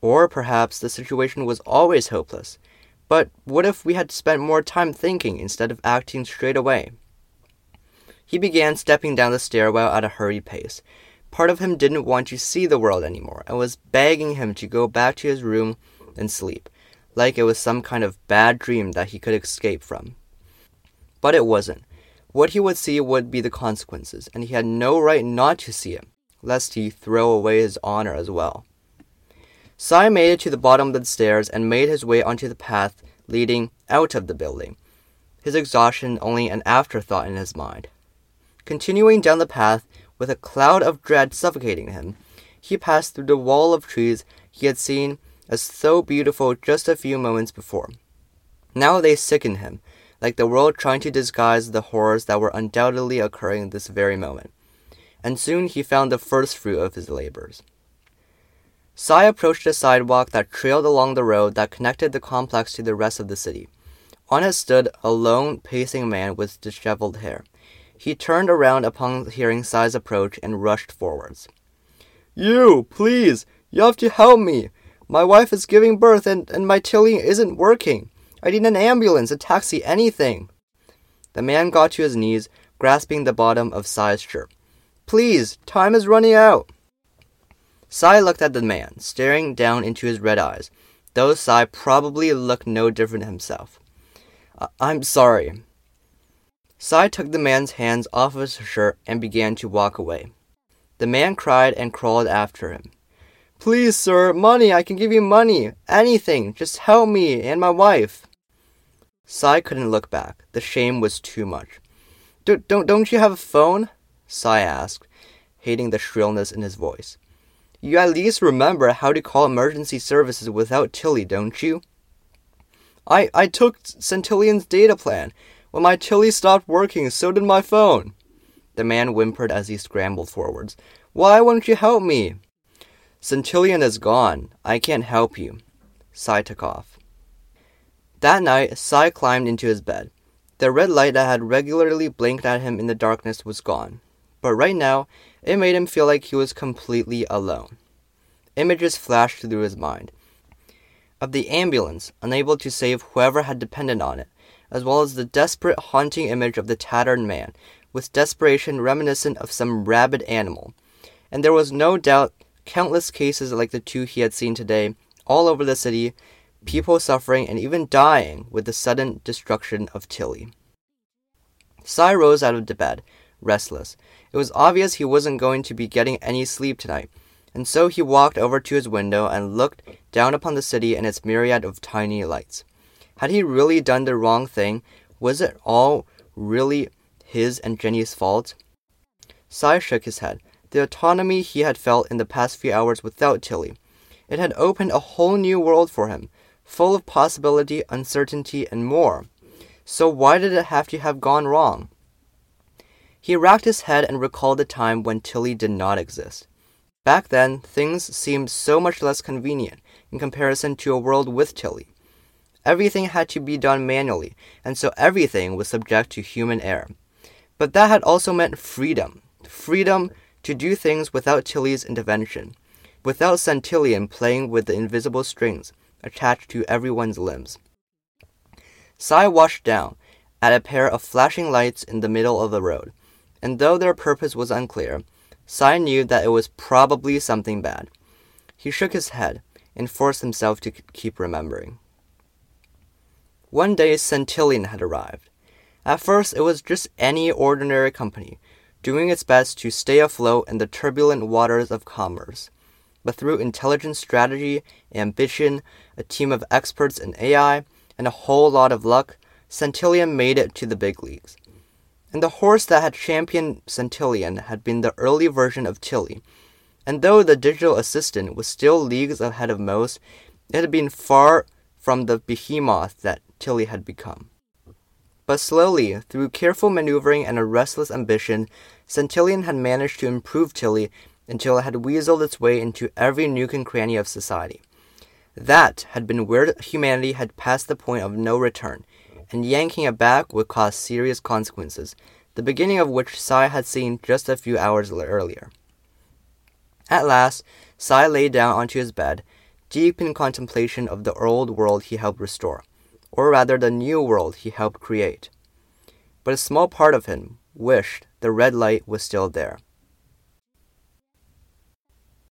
Or perhaps the situation was always hopeless. But what if we had spent more time thinking instead of acting straight away? He began stepping down the stairwell at a hurried pace. Part of him didn't want to see the world anymore and was begging him to go back to his room and sleep, like it was some kind of bad dream that he could escape from. But it wasn't. What he would see would be the consequences, and he had no right not to see it, lest he throw away his honor as well. Sai made it to the bottom of the stairs and made his way onto the path leading out of the building, his exhaustion only an afterthought in his mind. Continuing down the path with a cloud of dread suffocating him, he passed through the wall of trees he had seen as so beautiful just a few moments before. Now they sickened him, like the world trying to disguise the horrors that were undoubtedly occurring this very moment. And soon he found the first fruit of his labors. Sai approached a sidewalk that trailed along the road that connected the complex to the rest of the city. On it stood a lone, pacing man with disheveled hair. He turned around upon hearing Sai's approach and rushed forwards. You, please, you have to help me. My wife is giving birth and, and my Tilly isn't working. I need an ambulance, a taxi, anything. The man got to his knees, grasping the bottom of Sai's shirt. Please, time is running out. Sai looked at the man, staring down into his red eyes, though Sai probably looked no different himself. I'm sorry. Sai took the man's hands off of his shirt and began to walk away. The man cried and crawled after him. Please, sir, money, I can give you money. Anything. Just help me and my wife. Sai couldn't look back. The shame was too much. Don't, don't you have a phone? Sai asked, hating the shrillness in his voice. You at least remember how to call emergency services without Tilly, don't you? I, I took Centillion's data plan. When my Tilly stopped working, so did my phone. The man whimpered as he scrambled forwards. Why won't you help me? Centillion is gone. I can't help you. Sai took off. That night, Sai climbed into his bed. The red light that had regularly blinked at him in the darkness was gone. But right now, it made him feel like he was completely alone. Images flashed through his mind of the ambulance, unable to save whoever had depended on it, as well as the desperate, haunting image of the tattered man, with desperation reminiscent of some rabid animal. And there was no doubt countless cases like the two he had seen today, all over the city, people suffering and even dying with the sudden destruction of Tilly. Sai rose out of the bed, restless, it was obvious he wasn't going to be getting any sleep tonight, and so he walked over to his window and looked down upon the city and its myriad of tiny lights. Had he really done the wrong thing? Was it all really his and Jenny's fault? Sai shook his head. The autonomy he had felt in the past few hours without Tilly. It had opened a whole new world for him, full of possibility, uncertainty, and more. So why did it have to have gone wrong? He racked his head and recalled the time when Tilly did not exist. Back then, things seemed so much less convenient in comparison to a world with Tilly. Everything had to be done manually, and so everything was subject to human error. But that had also meant freedom freedom to do things without Tilly's intervention, without Centillion playing with the invisible strings attached to everyone's limbs. Sai watched down at a pair of flashing lights in the middle of the road and though their purpose was unclear, Sai knew that it was probably something bad. He shook his head and forced himself to keep remembering. One day, Centillion had arrived. At first, it was just any ordinary company, doing its best to stay afloat in the turbulent waters of commerce. But through intelligent strategy, ambition, a team of experts in AI, and a whole lot of luck, Centillion made it to the big leagues and the horse that had championed Centillion had been the early version of Tilly. And though the digital assistant was still leagues ahead of most, it had been far from the behemoth that Tilly had become. But slowly, through careful maneuvering and a restless ambition, Centillion had managed to improve Tilly until it had weaseled its way into every nook and cranny of society. That had been where humanity had passed the point of no return, and yanking it back would cause serious consequences, the beginning of which Sai had seen just a few hours earlier. At last, Sai lay down onto his bed, deep in contemplation of the old world he helped restore, or rather the new world he helped create. But a small part of him wished the red light was still there.